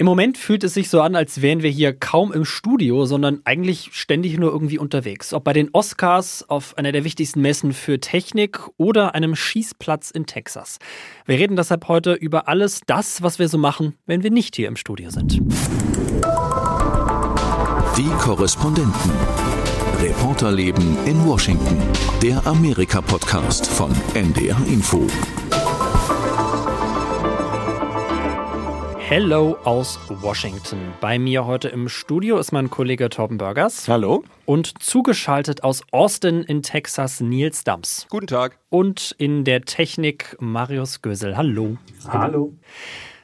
Im Moment fühlt es sich so an, als wären wir hier kaum im Studio, sondern eigentlich ständig nur irgendwie unterwegs. Ob bei den Oscars, auf einer der wichtigsten Messen für Technik oder einem Schießplatz in Texas. Wir reden deshalb heute über alles das, was wir so machen, wenn wir nicht hier im Studio sind. Die Korrespondenten. Reporterleben in Washington. Der Amerika-Podcast von NDR Info. Hello aus Washington. Bei mir heute im Studio ist mein Kollege Torben Burgers. Hallo. Und zugeschaltet aus Austin in Texas Nils Dams. Guten Tag. Und in der Technik Marius Gösel. Hallo. Hallo.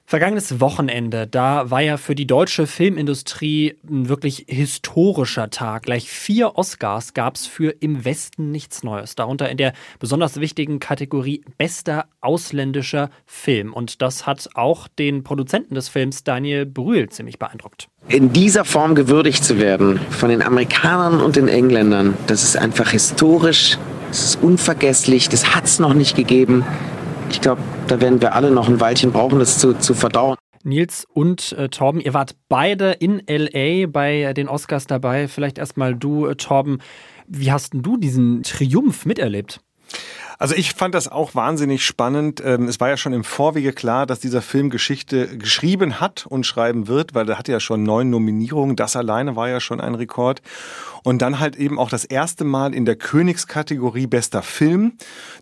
Vergangenes Wochenende, da war ja für die deutsche Filmindustrie ein wirklich historischer Tag. Gleich vier Oscars gab es für Im Westen nichts Neues. Darunter in der besonders wichtigen Kategorie Bester ausländischer Film. Und das hat auch den Produzenten des Films Daniel Brühl ziemlich beeindruckt. In dieser Form gewürdigt zu werden von den Amerikanern und den Engländern, das ist einfach historisch, das ist unvergesslich, das hat es noch nicht gegeben. Ich glaube, da werden wir alle noch ein Weilchen brauchen, das zu, zu verdauen. Nils und äh, Torben, ihr wart beide in LA bei den Oscars dabei. Vielleicht erstmal du, äh, Torben. Wie hast denn du diesen Triumph miterlebt? Also ich fand das auch wahnsinnig spannend. Ähm, es war ja schon im Vorwege klar, dass dieser Film Geschichte geschrieben hat und schreiben wird, weil er hatte ja schon neun Nominierungen. Das alleine war ja schon ein Rekord. Und dann halt eben auch das erste Mal in der Königskategorie bester Film.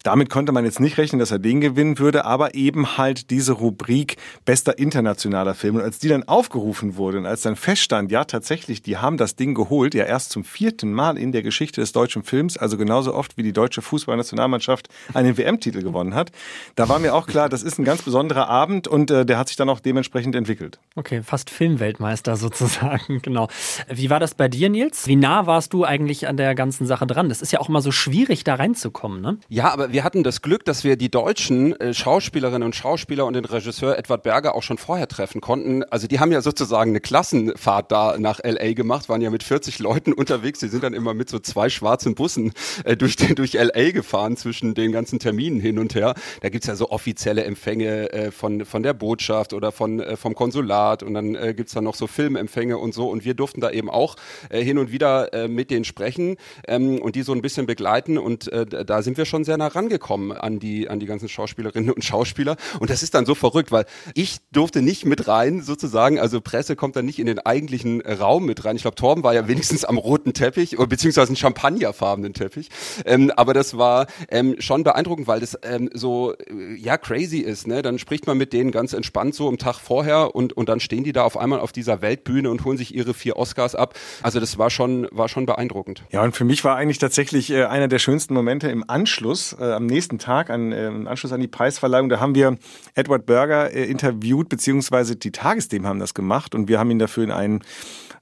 Damit konnte man jetzt nicht rechnen, dass er den gewinnen würde, aber eben halt diese Rubrik bester internationaler Film. Und als die dann aufgerufen wurde und als dann feststand, ja tatsächlich, die haben das Ding geholt, ja erst zum vierten Mal in der Geschichte des deutschen Films, also genauso oft wie die deutsche Fußballnationalmannschaft einen WM-Titel gewonnen hat, da war mir auch klar, das ist ein ganz besonderer Abend und äh, der hat sich dann auch dementsprechend entwickelt. Okay, fast Filmweltmeister sozusagen, genau. Wie war das bei dir, Nils? Wie nah war warst du eigentlich an der ganzen Sache dran? Das ist ja auch immer so schwierig, da reinzukommen, ne? Ja, aber wir hatten das Glück, dass wir die deutschen äh, Schauspielerinnen und Schauspieler und den Regisseur Edward Berger auch schon vorher treffen konnten. Also die haben ja sozusagen eine Klassenfahrt da nach LA gemacht, waren ja mit 40 Leuten unterwegs. Die sind dann immer mit so zwei schwarzen Bussen äh, durch, durch LA gefahren zwischen den ganzen Terminen hin und her. Da gibt's ja so offizielle Empfänge äh, von, von der Botschaft oder von, äh, vom Konsulat und dann äh, gibt's da noch so Filmempfänge und so. Und wir durften da eben auch äh, hin und wieder äh, mit denen sprechen ähm, und die so ein bisschen begleiten. Und äh, da sind wir schon sehr nah rangekommen an die, an die ganzen Schauspielerinnen und Schauspieler. Und das ist dann so verrückt, weil ich durfte nicht mit rein, sozusagen. Also Presse kommt dann nicht in den eigentlichen Raum mit rein. Ich glaube, Torben war ja wenigstens am roten Teppich, beziehungsweise einen champagnerfarbenen Teppich. Ähm, aber das war ähm, schon beeindruckend, weil das ähm, so, äh, ja, crazy ist. Ne? Dann spricht man mit denen ganz entspannt so am Tag vorher und, und dann stehen die da auf einmal auf dieser Weltbühne und holen sich ihre vier Oscars ab. Also das war schon, war schon beeindruckend. Ja, und für mich war eigentlich tatsächlich äh, einer der schönsten Momente im Anschluss, äh, am nächsten Tag, an, äh, im Anschluss an die Preisverleihung. Da haben wir Edward Berger äh, interviewt, beziehungsweise die Tagesthemen haben das gemacht und wir haben ihn dafür in einen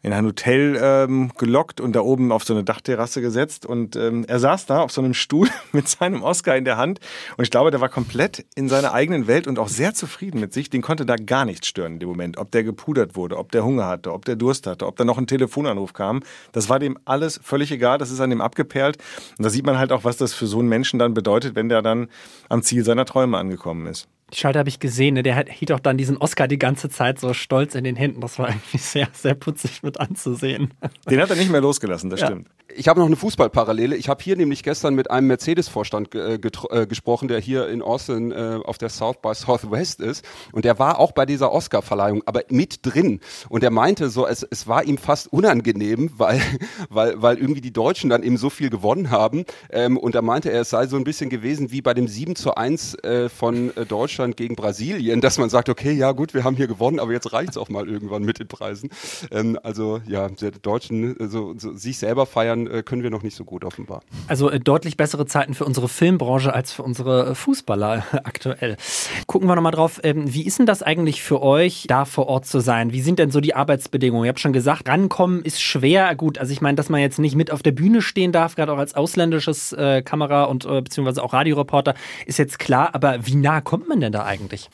in ein Hotel ähm, gelockt und da oben auf so eine Dachterrasse gesetzt. Und ähm, er saß da auf so einem Stuhl mit seinem Oscar in der Hand. Und ich glaube, der war komplett in seiner eigenen Welt und auch sehr zufrieden mit sich. Den konnte da gar nichts stören in dem Moment. Ob der gepudert wurde, ob der Hunger hatte, ob der Durst hatte, ob da noch ein Telefonanruf kam. Das war dem alles völlig egal. Das ist an dem abgeperlt. Und da sieht man halt auch, was das für so einen Menschen dann bedeutet, wenn der dann am Ziel seiner Träume angekommen ist. Die Schalte habe ich gesehen, ne? der hielt auch dann diesen Oscar die ganze Zeit so stolz in den Händen. Das war irgendwie sehr, sehr putzig mit anzusehen. Den hat er nicht mehr losgelassen, das ja. stimmt. Ich habe noch eine Fußballparallele. Ich habe hier nämlich gestern mit einem Mercedes-Vorstand äh, äh, gesprochen, der hier in Austin äh, auf der South by Southwest ist. Und der war auch bei dieser Oscar-Verleihung, aber mit drin. Und er meinte so, es, es war ihm fast unangenehm, weil, weil, weil irgendwie die Deutschen dann eben so viel gewonnen haben. Ähm, und er meinte, er, es sei so ein bisschen gewesen wie bei dem 7 zu 1 äh, von äh, Deutschland Deutschland gegen Brasilien, dass man sagt, okay, ja gut, wir haben hier gewonnen, aber jetzt reicht es auch mal irgendwann mit den Preisen. Ähm, also ja, der Deutschen, also, so, sich selber feiern äh, können wir noch nicht so gut offenbar. Also äh, deutlich bessere Zeiten für unsere Filmbranche als für unsere äh, Fußballer aktuell. Gucken wir nochmal drauf, ähm, wie ist denn das eigentlich für euch, da vor Ort zu sein? Wie sind denn so die Arbeitsbedingungen? Ihr habt schon gesagt, rankommen ist schwer. Gut, also ich meine, dass man jetzt nicht mit auf der Bühne stehen darf, gerade auch als ausländisches äh, Kamera- und äh, beziehungsweise auch Radioreporter, ist jetzt klar, aber wie nah kommt man denn denn da eigentlich?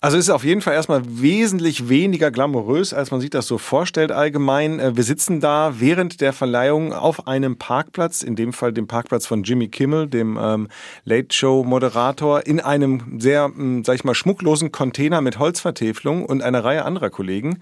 Also es ist auf jeden Fall erstmal wesentlich weniger glamourös, als man sich das so vorstellt allgemein. Äh, wir sitzen da während der Verleihung auf einem Parkplatz, in dem Fall dem Parkplatz von Jimmy Kimmel, dem ähm, Late Show Moderator, in einem sehr, hm, sag ich mal, schmucklosen Container mit Holzvertäfelung und einer Reihe anderer Kollegen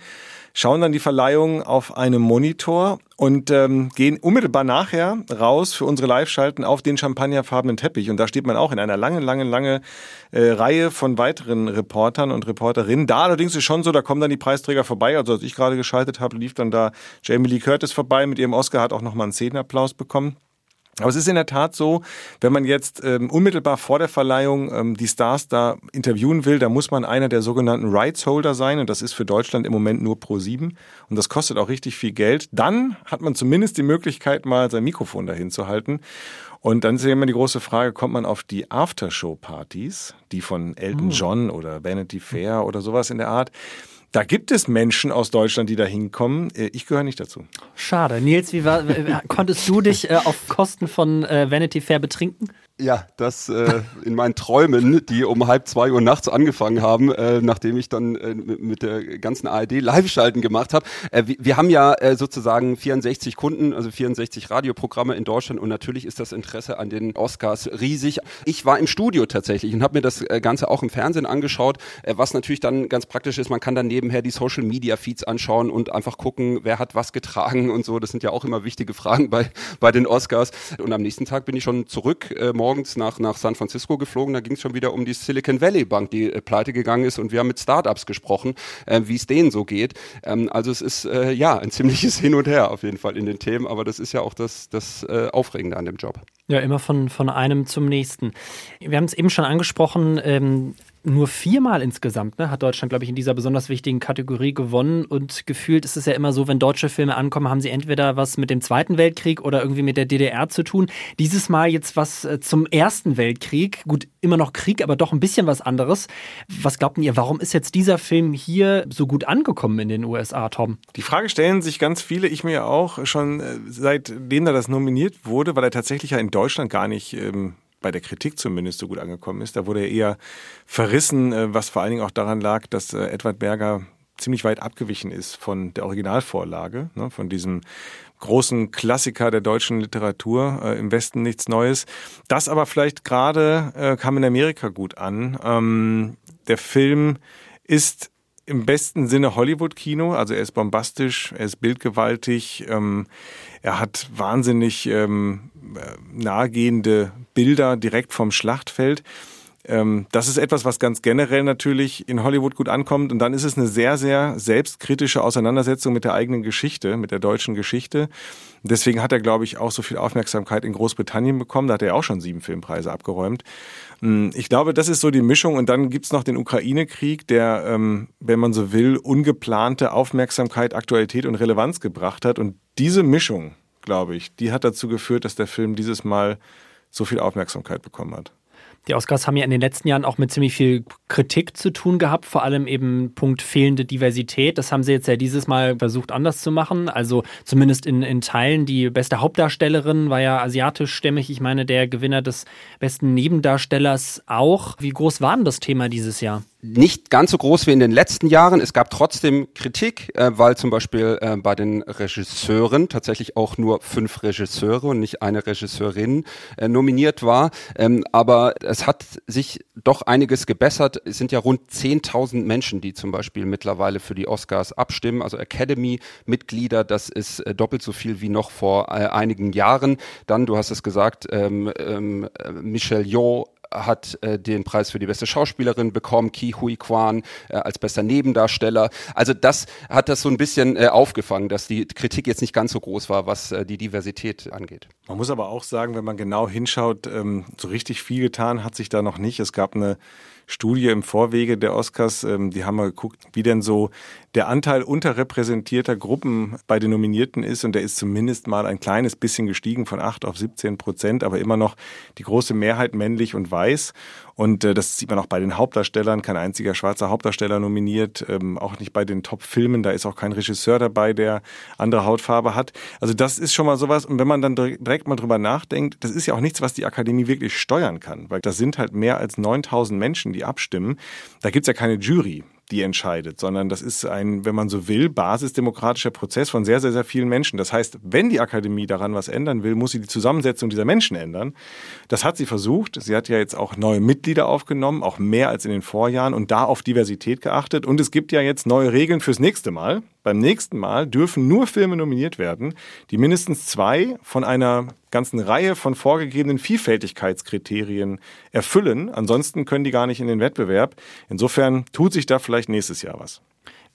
schauen dann die Verleihung auf einem Monitor und ähm, gehen unmittelbar nachher raus für unsere Live-Schalten auf den champagnerfarbenen Teppich. Und da steht man auch in einer langen, langen, langen äh, Reihe von weiteren Reportern und Reporterinnen. Da allerdings ist schon so, da kommen dann die Preisträger vorbei. Also als ich gerade geschaltet habe, lief dann da Jamie Lee Curtis vorbei mit ihrem Oscar, hat auch nochmal einen Szenenapplaus bekommen. Aber es ist in der Tat so, wenn man jetzt ähm, unmittelbar vor der Verleihung ähm, die Stars da interviewen will, da muss man einer der sogenannten Rights Holder sein und das ist für Deutschland im Moment nur Pro 7 und das kostet auch richtig viel Geld. Dann hat man zumindest die Möglichkeit, mal sein Mikrofon dahin zu halten. Und dann ist ja immer die große Frage, kommt man auf die Aftershow-Partys, die von Elton hm. John oder Vanity Fair oder sowas in der Art? Da gibt es Menschen aus Deutschland, die da hinkommen. Äh, ich gehöre nicht dazu. Schade. Nils, wie war, konntest du dich äh, auf Kosten von äh, Vanity Fair betrinken? Ja, das äh, in meinen Träumen, die um halb zwei Uhr nachts angefangen haben, äh, nachdem ich dann äh, mit der ganzen ARD Live-Schalten gemacht habe. Äh, wir, wir haben ja äh, sozusagen 64 Kunden, also 64 Radioprogramme in Deutschland und natürlich ist das Interesse an den Oscars riesig. Ich war im Studio tatsächlich und habe mir das äh, Ganze auch im Fernsehen angeschaut, äh, was natürlich dann ganz praktisch ist. Man kann dann nebenher die Social-Media-Feeds anschauen und einfach gucken, wer hat was getragen und so. Das sind ja auch immer wichtige Fragen bei, bei den Oscars. Und am nächsten Tag bin ich schon zurück. Äh, morgens nach, nach San Francisco geflogen. Da ging es schon wieder um die Silicon Valley Bank, die äh, pleite gegangen ist. Und wir haben mit Startups gesprochen, äh, wie es denen so geht. Ähm, also es ist äh, ja ein ziemliches Hin und Her auf jeden Fall in den Themen. Aber das ist ja auch das, das äh, Aufregende an dem Job. Ja, immer von, von einem zum nächsten. Wir haben es eben schon angesprochen, ähm, nur viermal insgesamt ne, hat Deutschland, glaube ich, in dieser besonders wichtigen Kategorie gewonnen. Und gefühlt ist es ja immer so, wenn deutsche Filme ankommen, haben sie entweder was mit dem Zweiten Weltkrieg oder irgendwie mit der DDR zu tun. Dieses Mal jetzt was äh, zum Ersten Weltkrieg. Gut, immer noch Krieg, aber doch ein bisschen was anderes. Was glaubt ihr, warum ist jetzt dieser Film hier so gut angekommen in den USA, Tom? Die Frage stellen sich ganz viele, ich mir auch, schon äh, seitdem er das nominiert wurde, weil er tatsächlich ja in Deutschland gar nicht ähm, bei der Kritik zumindest so gut angekommen ist. Da wurde er eher verrissen, äh, was vor allen Dingen auch daran lag, dass äh, Edward Berger ziemlich weit abgewichen ist von der Originalvorlage, ne, von diesem großen Klassiker der deutschen Literatur, äh, im Westen nichts Neues. Das aber vielleicht gerade kam in Amerika gut an. Ähm, der Film ist im besten Sinne Hollywood-Kino, also er ist bombastisch, er ist bildgewaltig, ähm, er hat wahnsinnig ähm, äh, nahegehende Bilder direkt vom Schlachtfeld. Ähm, das ist etwas, was ganz generell natürlich in Hollywood gut ankommt. Und dann ist es eine sehr, sehr selbstkritische Auseinandersetzung mit der eigenen Geschichte, mit der deutschen Geschichte. Deswegen hat er, glaube ich, auch so viel Aufmerksamkeit in Großbritannien bekommen. Da hat er auch schon sieben Filmpreise abgeräumt. Hm, ich glaube, das ist so die Mischung. Und dann gibt's noch den Ukraine-Krieg, der, ähm, wenn man so will, ungeplante Aufmerksamkeit, Aktualität und Relevanz gebracht hat. Und diese Mischung, glaube ich, die hat dazu geführt, dass der Film dieses Mal so viel Aufmerksamkeit bekommen hat. Die Oscars haben ja in den letzten Jahren auch mit ziemlich viel Kritik zu tun gehabt, vor allem eben Punkt fehlende Diversität. Das haben sie jetzt ja dieses Mal versucht anders zu machen. Also zumindest in, in Teilen. Die beste Hauptdarstellerin war ja asiatischstämmig. Ich meine, der Gewinner des besten Nebendarstellers auch. Wie groß war denn das Thema dieses Jahr? Nicht ganz so groß wie in den letzten Jahren. Es gab trotzdem Kritik, äh, weil zum Beispiel äh, bei den Regisseuren tatsächlich auch nur fünf Regisseure und nicht eine Regisseurin äh, nominiert war. Ähm, aber es hat sich doch einiges gebessert. Es sind ja rund 10.000 Menschen, die zum Beispiel mittlerweile für die Oscars abstimmen. Also Academy-Mitglieder, das ist äh, doppelt so viel wie noch vor äh, einigen Jahren. Dann, du hast es gesagt, ähm, ähm, Michelle Yeoh hat äh, den Preis für die beste Schauspielerin bekommen, Ki Hui Kwan äh, als bester Nebendarsteller. Also das hat das so ein bisschen äh, aufgefangen, dass die Kritik jetzt nicht ganz so groß war, was äh, die Diversität angeht. Man muss aber auch sagen, wenn man genau hinschaut, ähm, so richtig viel getan hat sich da noch nicht. Es gab eine Studie im Vorwege der Oscars, ähm, die haben mal geguckt, wie denn so der Anteil unterrepräsentierter Gruppen bei den Nominierten ist. Und der ist zumindest mal ein kleines bisschen gestiegen von 8 auf 17 Prozent, aber immer noch die große Mehrheit männlich und weiß. Und äh, das sieht man auch bei den Hauptdarstellern, kein einziger schwarzer Hauptdarsteller nominiert, ähm, auch nicht bei den Top-Filmen, da ist auch kein Regisseur dabei, der andere Hautfarbe hat. Also das ist schon mal sowas. Und wenn man dann direkt mal drüber nachdenkt, das ist ja auch nichts, was die Akademie wirklich steuern kann, weil das sind halt mehr als 9000 Menschen, die abstimmen. Da gibt's ja keine Jury die entscheidet, sondern das ist ein, wenn man so will, basisdemokratischer Prozess von sehr, sehr, sehr vielen Menschen. Das heißt, wenn die Akademie daran was ändern will, muss sie die Zusammensetzung dieser Menschen ändern. Das hat sie versucht. Sie hat ja jetzt auch neue Mitglieder aufgenommen, auch mehr als in den Vorjahren und da auf Diversität geachtet. Und es gibt ja jetzt neue Regeln fürs nächste Mal. Beim nächsten Mal dürfen nur Filme nominiert werden, die mindestens zwei von einer ganzen Reihe von vorgegebenen Vielfältigkeitskriterien erfüllen. Ansonsten können die gar nicht in den Wettbewerb. Insofern tut sich da vielleicht nächstes Jahr was.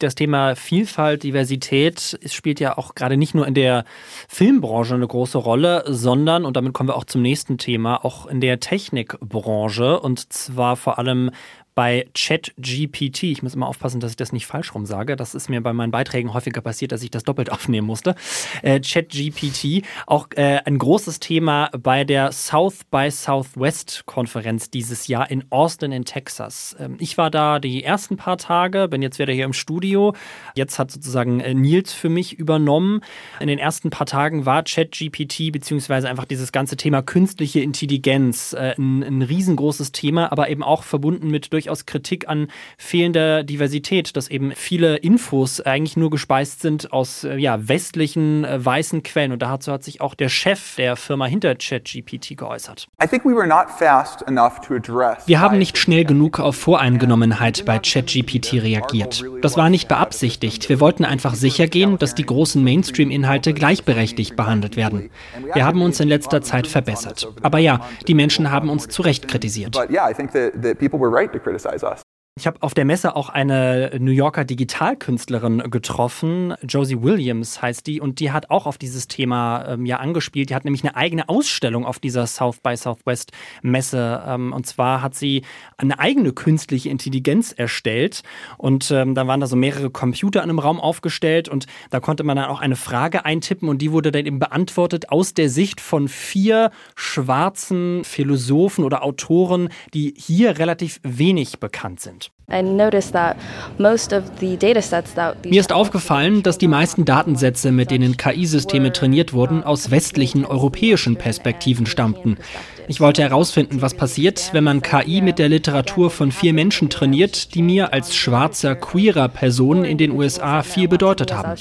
Das Thema Vielfalt, Diversität spielt ja auch gerade nicht nur in der Filmbranche eine große Rolle, sondern, und damit kommen wir auch zum nächsten Thema, auch in der Technikbranche. Und zwar vor allem bei ChatGPT, ich muss immer aufpassen, dass ich das nicht falsch rum sage, das ist mir bei meinen Beiträgen häufiger passiert, dass ich das doppelt aufnehmen musste. Äh, ChatGPT, auch äh, ein großes Thema bei der South by Southwest Konferenz dieses Jahr in Austin in Texas. Ähm, ich war da die ersten paar Tage, bin jetzt wieder hier im Studio. Jetzt hat sozusagen äh, Nils für mich übernommen. In den ersten paar Tagen war ChatGPT beziehungsweise einfach dieses ganze Thema künstliche Intelligenz äh, ein, ein riesengroßes Thema, aber eben auch verbunden mit durch durchaus Kritik an fehlender Diversität, dass eben viele Infos eigentlich nur gespeist sind aus äh, ja, westlichen äh, weißen Quellen. Und dazu hat sich auch der Chef der Firma hinter ChatGPT geäußert. Wir haben nicht schnell genug auf Voreingenommenheit bei ChatGPT reagiert. Das war nicht beabsichtigt. Wir wollten einfach sicher gehen, dass die großen Mainstream-Inhalte gleichberechtigt behandelt werden. Wir haben uns in letzter Zeit verbessert. Aber ja, die Menschen haben uns zu Recht kritisiert criticize us. Ich habe auf der Messe auch eine New Yorker Digitalkünstlerin getroffen, Josie Williams heißt die, und die hat auch auf dieses Thema ähm, ja angespielt. Die hat nämlich eine eigene Ausstellung auf dieser South by Southwest Messe. Ähm, und zwar hat sie eine eigene künstliche Intelligenz erstellt. Und ähm, da waren da so mehrere Computer in einem Raum aufgestellt und da konnte man dann auch eine Frage eintippen und die wurde dann eben beantwortet aus der Sicht von vier schwarzen Philosophen oder Autoren, die hier relativ wenig bekannt sind. Mir ist aufgefallen, dass die meisten Datensätze, mit denen KI-Systeme trainiert wurden, aus westlichen europäischen Perspektiven stammten. Ich wollte herausfinden, was passiert, wenn man KI mit der Literatur von vier Menschen trainiert, die mir als schwarzer, queerer Person in den USA viel bedeutet haben.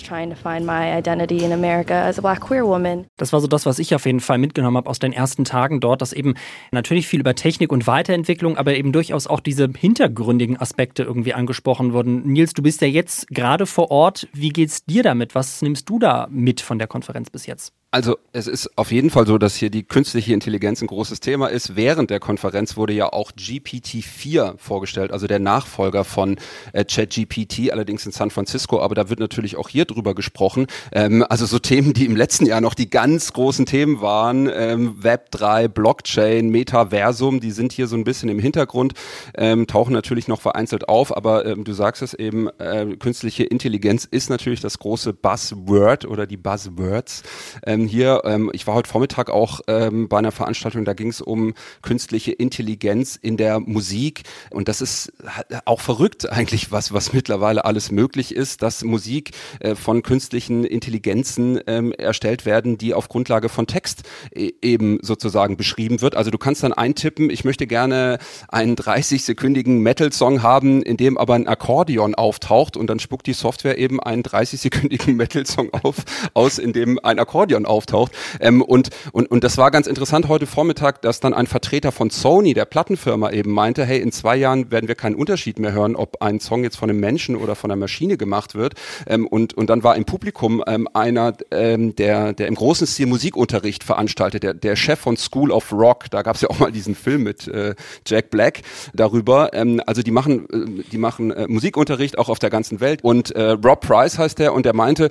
Das war so das, was ich auf jeden Fall mitgenommen habe aus den ersten Tagen dort, dass eben natürlich viel über Technik und Weiterentwicklung, aber eben durchaus auch diese hintergründigen Aspekte irgendwie angesprochen wurden. Nils, du bist ja jetzt gerade vor Ort. Wie geht's dir damit? Was nimmst du da mit von der Konferenz bis jetzt? Also es ist auf jeden Fall so, dass hier die künstliche Intelligenz ein großes Thema ist. Während der Konferenz wurde ja auch GPT-4 vorgestellt, also der Nachfolger von äh, ChatGPT, allerdings in San Francisco. Aber da wird natürlich auch hier drüber gesprochen. Ähm, also so Themen, die im letzten Jahr noch die ganz großen Themen waren, ähm, Web 3, Blockchain, Metaversum, die sind hier so ein bisschen im Hintergrund, ähm, tauchen natürlich noch vereinzelt auf. Aber ähm, du sagst es eben, äh, künstliche Intelligenz ist natürlich das große Buzzword oder die Buzzwords. Ähm, hier, ähm, ich war heute Vormittag auch ähm, bei einer Veranstaltung, da ging es um künstliche Intelligenz in der Musik und das ist auch verrückt eigentlich, was, was mittlerweile alles möglich ist, dass Musik äh, von künstlichen Intelligenzen ähm, erstellt werden, die auf Grundlage von Text e eben sozusagen beschrieben wird. Also du kannst dann eintippen, ich möchte gerne einen 30-sekündigen Metal-Song haben, in dem aber ein Akkordeon auftaucht und dann spuckt die Software eben einen 30-sekündigen Metal-Song auf, aus, in dem ein Akkordeon auftaucht. Ähm, und, und, und das war ganz interessant heute Vormittag, dass dann ein Vertreter von Sony, der Plattenfirma, eben meinte, hey, in zwei Jahren werden wir keinen Unterschied mehr hören, ob ein Song jetzt von einem Menschen oder von einer Maschine gemacht wird. Ähm, und, und dann war im Publikum ähm, einer, ähm, der, der im großen Stil Musikunterricht veranstaltet, der, der Chef von School of Rock, da gab es ja auch mal diesen Film mit äh, Jack Black darüber. Ähm, also die machen, äh, die machen äh, Musikunterricht auch auf der ganzen Welt. Und äh, Rob Price heißt der und der meinte,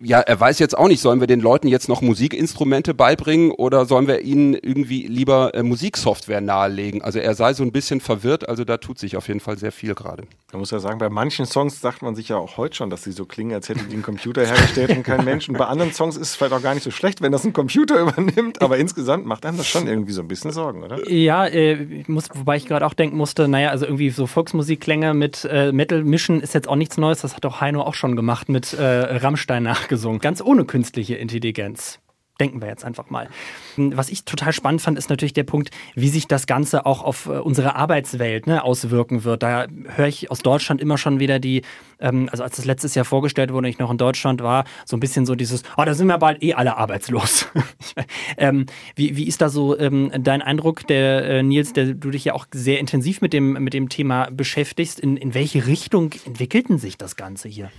ja, er weiß jetzt auch nicht, sollen wir den Leuten jetzt noch Musikinstrumente beibringen oder sollen wir ihnen irgendwie lieber äh, Musiksoftware nahelegen? Also er sei so ein bisschen verwirrt, also da tut sich auf jeden Fall sehr viel gerade. Man muss ja sagen, bei manchen Songs sagt man sich ja auch heute schon, dass sie so klingen, als hätte die ein Computer hergestellt und kein Mensch. Und bei anderen Songs ist es vielleicht auch gar nicht so schlecht, wenn das ein Computer übernimmt, aber insgesamt macht einem das schon irgendwie so ein bisschen Sorgen, oder? Ja, äh, muss, wobei ich gerade auch denken musste, naja, also irgendwie so Volksmusikklänge mit äh, Metal mischen ist jetzt auch nichts Neues, das hat auch Heino auch schon gemacht mit äh, Rammstein nachgesungen. Ganz ohne künstliche Intelligenz. Denken wir jetzt einfach mal. Was ich total spannend fand, ist natürlich der Punkt, wie sich das Ganze auch auf äh, unsere Arbeitswelt ne, auswirken wird. Da höre ich aus Deutschland immer schon wieder die, ähm, also als das letztes Jahr vorgestellt wurde, ich noch in Deutschland war, so ein bisschen so dieses, oh, da sind wir bald eh alle arbeitslos. ähm, wie, wie ist da so ähm, dein Eindruck, der äh, Nils, der du dich ja auch sehr intensiv mit dem, mit dem Thema beschäftigst? In, in welche Richtung entwickelten sich das Ganze hier?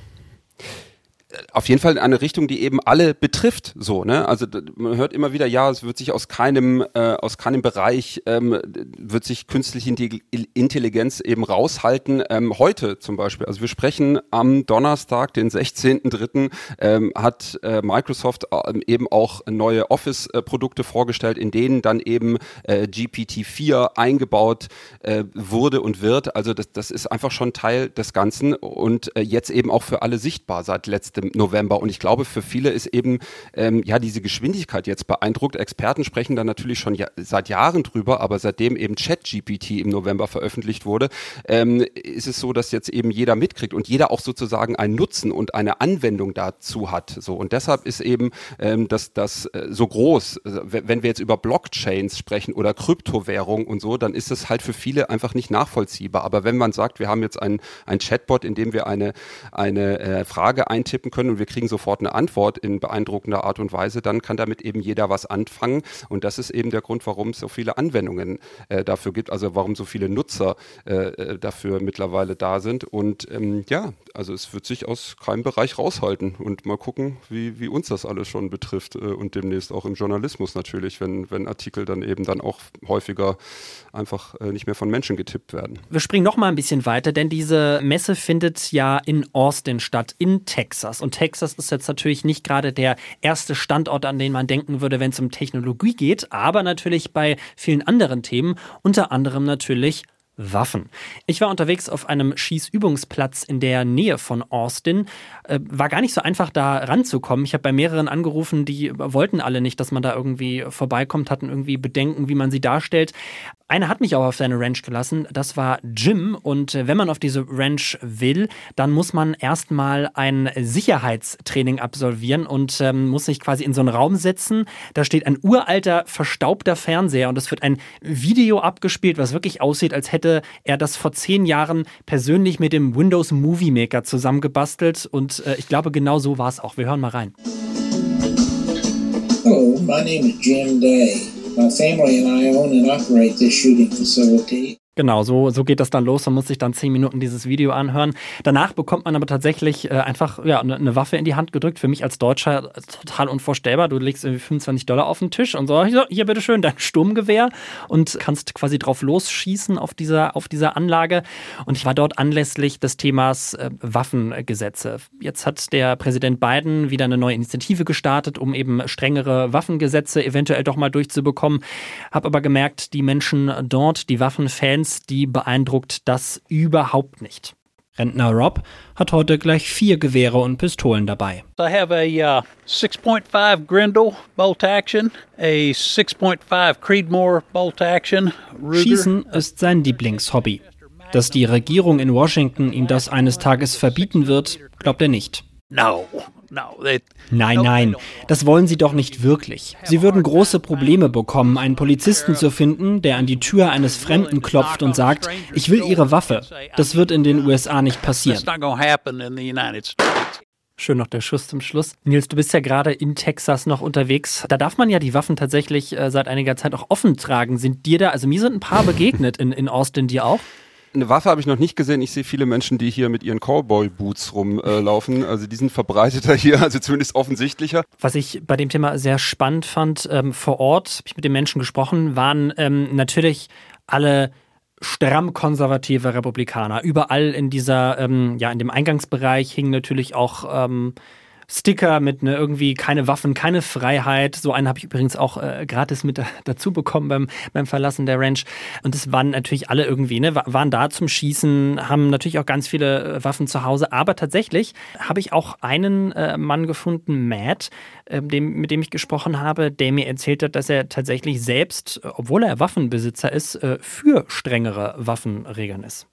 Auf jeden Fall in eine Richtung, die eben alle betrifft. So, ne? Also man hört immer wieder, ja, es wird sich aus keinem äh, aus keinem Bereich ähm, wird sich künstliche Intelligenz eben raushalten. Ähm, heute zum Beispiel, also wir sprechen am Donnerstag, den 16.3., ähm, hat äh, Microsoft äh, eben auch neue Office-Produkte vorgestellt, in denen dann eben äh, GPT-4 eingebaut äh, wurde und wird. Also das, das ist einfach schon Teil des Ganzen und äh, jetzt eben auch für alle sichtbar seit letztem November. Und ich glaube, für viele ist eben ähm, ja diese Geschwindigkeit jetzt beeindruckt. Experten sprechen da natürlich schon ja, seit Jahren drüber, aber seitdem eben ChatGPT im November veröffentlicht wurde, ähm, ist es so, dass jetzt eben jeder mitkriegt und jeder auch sozusagen einen Nutzen und eine Anwendung dazu hat. So und deshalb ist eben ähm, das, das äh, so groß. Also, wenn wir jetzt über Blockchains sprechen oder Kryptowährung und so, dann ist es halt für viele einfach nicht nachvollziehbar. Aber wenn man sagt, wir haben jetzt ein, ein Chatbot, in dem wir eine, eine äh, Frage eintippen können und wir kriegen sofort eine Antwort in beeindruckender Art und Weise, dann kann damit eben jeder was anfangen. Und das ist eben der Grund, warum es so viele Anwendungen äh, dafür gibt, also warum so viele Nutzer äh, äh dafür mittlerweile da sind. Und ähm, ja, also es wird sich aus keinem Bereich raushalten und mal gucken, wie, wie uns das alles schon betrifft äh, und demnächst auch im Journalismus natürlich, wenn, wenn Artikel dann eben dann auch häufiger einfach äh, nicht mehr von Menschen getippt werden. Wir springen noch mal ein bisschen weiter, denn diese Messe findet ja in Austin statt, in Texas. Und Texas ist jetzt natürlich nicht gerade der erste Standort, an den man denken würde, wenn es um Technologie geht, aber natürlich bei vielen anderen Themen, unter anderem natürlich Waffen. Ich war unterwegs auf einem Schießübungsplatz in der Nähe von Austin. Äh, war gar nicht so einfach, da ranzukommen. Ich habe bei mehreren angerufen, die wollten alle nicht, dass man da irgendwie vorbeikommt, hatten irgendwie Bedenken, wie man sie darstellt. Einer hat mich auch auf seine Ranch gelassen, das war Jim. Und äh, wenn man auf diese Ranch will, dann muss man erstmal ein Sicherheitstraining absolvieren und ähm, muss sich quasi in so einen Raum setzen. Da steht ein uralter, verstaubter Fernseher und es wird ein Video abgespielt, was wirklich aussieht, als hätte er das vor zehn Jahren persönlich mit dem Windows Movie Maker zusammengebastelt. Und äh, ich glaube, genau so war es auch. Wir hören mal rein. Hello, my name is Jim Day. My family and I own and operate this shooting facility. Genau, so, so geht das dann los. Man muss sich dann zehn Minuten dieses Video anhören. Danach bekommt man aber tatsächlich äh, einfach ja, eine, eine Waffe in die Hand gedrückt. Für mich als Deutscher total unvorstellbar. Du legst irgendwie 25 Dollar auf den Tisch und so, hier, hier bitteschön, dein Sturmgewehr und kannst quasi drauf losschießen auf dieser, auf dieser Anlage. Und ich war dort anlässlich des Themas äh, Waffengesetze. Jetzt hat der Präsident Biden wieder eine neue Initiative gestartet, um eben strengere Waffengesetze eventuell doch mal durchzubekommen. Hab aber gemerkt, die Menschen dort, die Waffenfans, die beeindruckt das überhaupt nicht. Rentner Rob hat heute gleich vier Gewehre und Pistolen dabei. I have a uh, 6.5 Grendel bolt action, a 6.5 Creedmoor bolt action. Ruger. Schießen ist sein Lieblingshobby. Dass die Regierung in Washington ihm das eines Tages verbieten wird, glaubt er nicht. No, Nein, nein, das wollen sie doch nicht wirklich. Sie würden große Probleme bekommen, einen Polizisten zu finden, der an die Tür eines Fremden klopft und sagt, ich will Ihre Waffe. Das wird in den USA nicht passieren. Schön noch der Schuss zum Schluss. Nils, du bist ja gerade in Texas noch unterwegs. Da darf man ja die Waffen tatsächlich äh, seit einiger Zeit auch offen tragen. Sind dir da, also mir sind ein paar begegnet in, in Austin, dir auch? Eine Waffe habe ich noch nicht gesehen. Ich sehe viele Menschen, die hier mit ihren Cowboy-Boots rumlaufen. Äh, also die sind verbreiteter hier, also zumindest offensichtlicher. Was ich bei dem Thema sehr spannend fand, ähm, vor Ort habe ich mit den Menschen gesprochen, waren ähm, natürlich alle stramm konservative Republikaner. Überall in dieser, ähm, ja, in dem Eingangsbereich hingen natürlich auch ähm, Sticker mit ne, irgendwie keine Waffen, keine Freiheit. So einen habe ich übrigens auch äh, gratis mit dazu bekommen beim, beim Verlassen der Ranch. Und es waren natürlich alle irgendwie, ne, waren da zum Schießen, haben natürlich auch ganz viele äh, Waffen zu Hause. Aber tatsächlich habe ich auch einen äh, Mann gefunden, Matt, äh, dem, mit dem ich gesprochen habe, der mir erzählt hat, dass er tatsächlich selbst, obwohl er Waffenbesitzer ist, äh, für strengere Waffenregeln ist.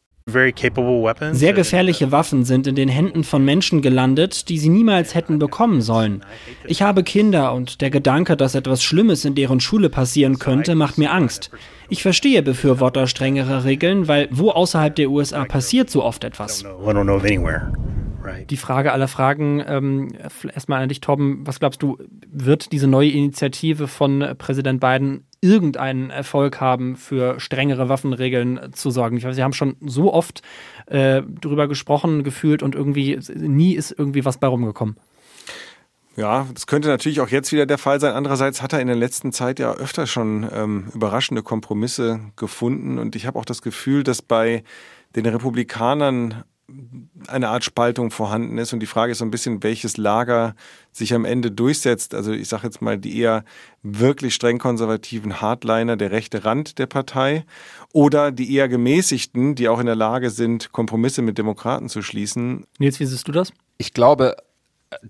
Sehr gefährliche Waffen sind in den Händen von Menschen gelandet, die sie niemals hätten bekommen sollen. Ich habe Kinder und der Gedanke, dass etwas Schlimmes in deren Schule passieren könnte, macht mir Angst. Ich verstehe Befürworter strengerer Regeln, weil wo außerhalb der USA passiert so oft etwas. Die Frage aller Fragen, ähm, erstmal an dich, Torben, was glaubst du, wird diese neue Initiative von Präsident Biden irgendeinen Erfolg haben, für strengere Waffenregeln zu sorgen? Ich weiß, Sie haben schon so oft äh, darüber gesprochen, gefühlt und irgendwie nie ist irgendwie was bei rumgekommen. Ja, das könnte natürlich auch jetzt wieder der Fall sein. Andererseits hat er in der letzten Zeit ja öfter schon ähm, überraschende Kompromisse gefunden. Und ich habe auch das Gefühl, dass bei den Republikanern eine Art Spaltung vorhanden ist. Und die Frage ist so ein bisschen, welches Lager sich am Ende durchsetzt. Also ich sage jetzt mal die eher wirklich streng konservativen Hardliner, der rechte Rand der Partei, oder die eher gemäßigten, die auch in der Lage sind, Kompromisse mit Demokraten zu schließen. Nils, wie siehst du das? Ich glaube,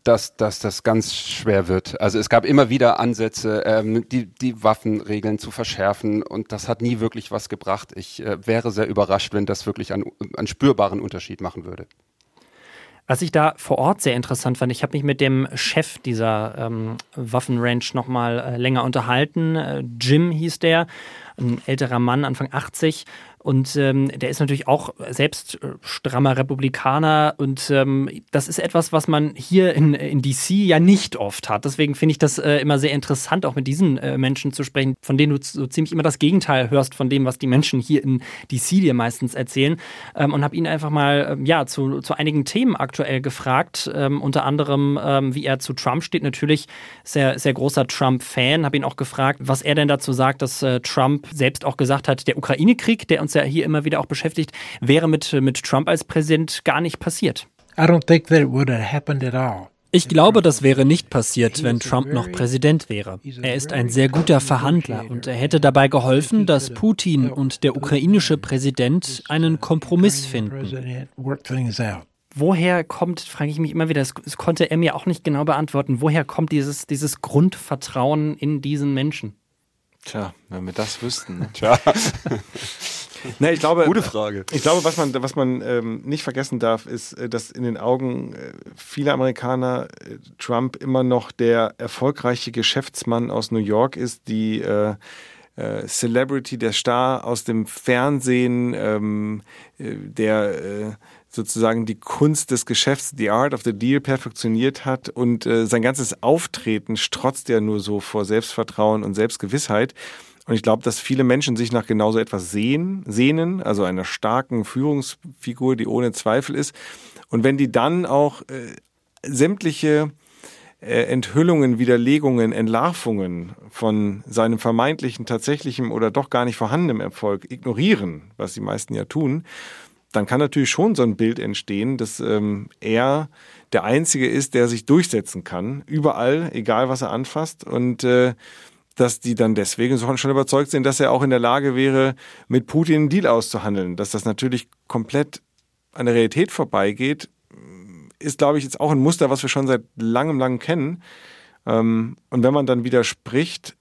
dass, dass das ganz schwer wird. Also es gab immer wieder Ansätze, ähm, die, die Waffenregeln zu verschärfen und das hat nie wirklich was gebracht. Ich äh, wäre sehr überrascht, wenn das wirklich einen, einen spürbaren Unterschied machen würde. Was ich da vor Ort sehr interessant fand, ich habe mich mit dem Chef dieser ähm, Waffenranch nochmal äh, länger unterhalten. Äh, Jim hieß der, ein älterer Mann, Anfang 80. Und ähm, der ist natürlich auch selbst äh, strammer Republikaner. Und ähm, das ist etwas, was man hier in, in DC ja nicht oft hat. Deswegen finde ich das äh, immer sehr interessant, auch mit diesen äh, Menschen zu sprechen, von denen du so ziemlich immer das Gegenteil hörst von dem, was die Menschen hier in DC dir meistens erzählen. Ähm, und habe ihn einfach mal ähm, ja, zu, zu einigen Themen aktuell gefragt. Ähm, unter anderem, ähm, wie er zu Trump steht. Natürlich sehr, sehr großer Trump-Fan. Habe ihn auch gefragt, was er denn dazu sagt, dass äh, Trump selbst auch gesagt hat, der Ukraine-Krieg, der uns uns ja hier immer wieder auch beschäftigt, wäre mit, mit Trump als Präsident gar nicht passiert. Ich glaube, das wäre nicht passiert, wenn Trump noch Präsident wäre. Er ist ein sehr guter Verhandler und er hätte dabei geholfen, dass Putin und der ukrainische Präsident einen Kompromiss finden. Woher kommt, frage ich mich immer wieder, das, das, konnte er mir auch nicht genau beantworten, woher kommt dieses, dieses Grundvertrauen in diesen Menschen? Tja, wenn wir das wüssten. Ne? Tja. Nee, ich glaube, Gute Frage. Ich glaube, was man, was man ähm, nicht vergessen darf, ist, äh, dass in den Augen äh, vieler Amerikaner äh, Trump immer noch der erfolgreiche Geschäftsmann aus New York ist, die äh, äh Celebrity, der Star aus dem Fernsehen, ähm, der sozusagen die Kunst des Geschäfts, the art of the deal, perfektioniert hat und äh, sein ganzes Auftreten strotzt ja nur so vor Selbstvertrauen und Selbstgewissheit. Und ich glaube, dass viele Menschen sich nach genauso etwas sehen, sehnen, also einer starken Führungsfigur, die ohne Zweifel ist. Und wenn die dann auch äh, sämtliche äh, Enthüllungen, Widerlegungen, Entlarvungen von seinem vermeintlichen, tatsächlichen oder doch gar nicht vorhandenen Erfolg ignorieren, was die meisten ja tun, dann kann natürlich schon so ein Bild entstehen, dass ähm, er der Einzige ist, der sich durchsetzen kann, überall, egal was er anfasst. Und äh, dass die dann deswegen schon überzeugt sind, dass er auch in der Lage wäre, mit Putin einen Deal auszuhandeln. Dass das natürlich komplett an der Realität vorbeigeht, ist, glaube ich, jetzt auch ein Muster, was wir schon seit langem, langem kennen. Ähm, und wenn man dann widerspricht,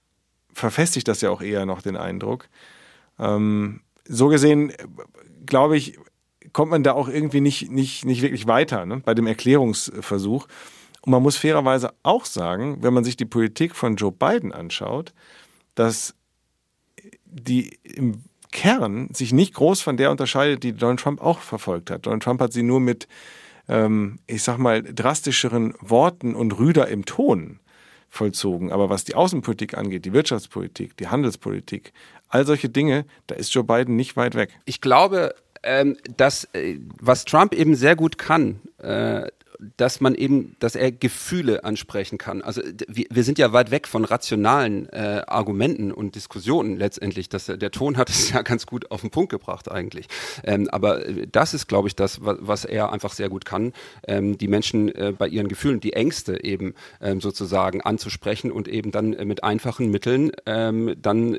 verfestigt das ja auch eher noch den Eindruck. Ähm, so gesehen, glaube ich, kommt man da auch irgendwie nicht, nicht, nicht wirklich weiter ne, bei dem Erklärungsversuch. Und man muss fairerweise auch sagen, wenn man sich die Politik von Joe Biden anschaut, dass die im Kern sich nicht groß von der unterscheidet, die Donald Trump auch verfolgt hat. Donald Trump hat sie nur mit, ähm, ich sag mal, drastischeren Worten und rüder im Ton vollzogen. Aber was die Außenpolitik angeht, die Wirtschaftspolitik, die Handelspolitik, all solche Dinge, da ist Joe Biden nicht weit weg. Ich glaube, ähm, dass äh, was Trump eben sehr gut kann, äh, dass man eben, dass er Gefühle ansprechen kann. Also wir, wir sind ja weit weg von rationalen äh, Argumenten und Diskussionen letztendlich. Das, der Ton hat es ja ganz gut auf den Punkt gebracht eigentlich. Ähm, aber das ist, glaube ich, das, was, was er einfach sehr gut kann, ähm, die Menschen äh, bei ihren Gefühlen, die Ängste eben ähm, sozusagen anzusprechen und eben dann äh, mit einfachen Mitteln ähm, dann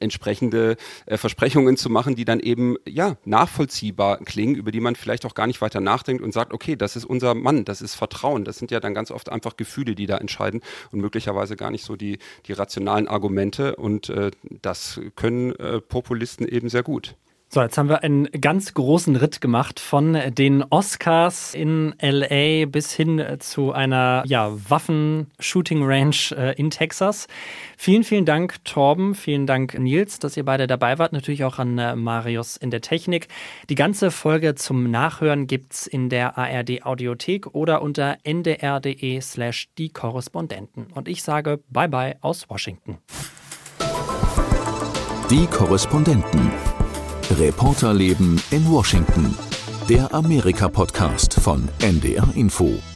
entsprechende äh, Versprechungen zu machen, die dann eben ja nachvollziehbar klingen, über die man vielleicht auch gar nicht weiter nachdenkt und sagt, okay, das ist unser Mann, das ist Vertrauen. Das sind ja dann ganz oft einfach Gefühle, die da entscheiden und möglicherweise gar nicht so die, die rationalen Argumente. Und äh, das können äh, Populisten eben sehr gut. So, jetzt haben wir einen ganz großen Ritt gemacht von den Oscars in LA bis hin zu einer ja, Waffen-Shooting-Range äh, in Texas. Vielen, vielen Dank, Torben. Vielen Dank, Nils, dass ihr beide dabei wart. Natürlich auch an äh, Marius in der Technik. Die ganze Folge zum Nachhören gibt's in der ARD Audiothek oder unter ndr.de slash die Korrespondenten. Und ich sage Bye bye aus Washington. Die Korrespondenten. Reporterleben in Washington. Der Amerika-Podcast von NDR Info.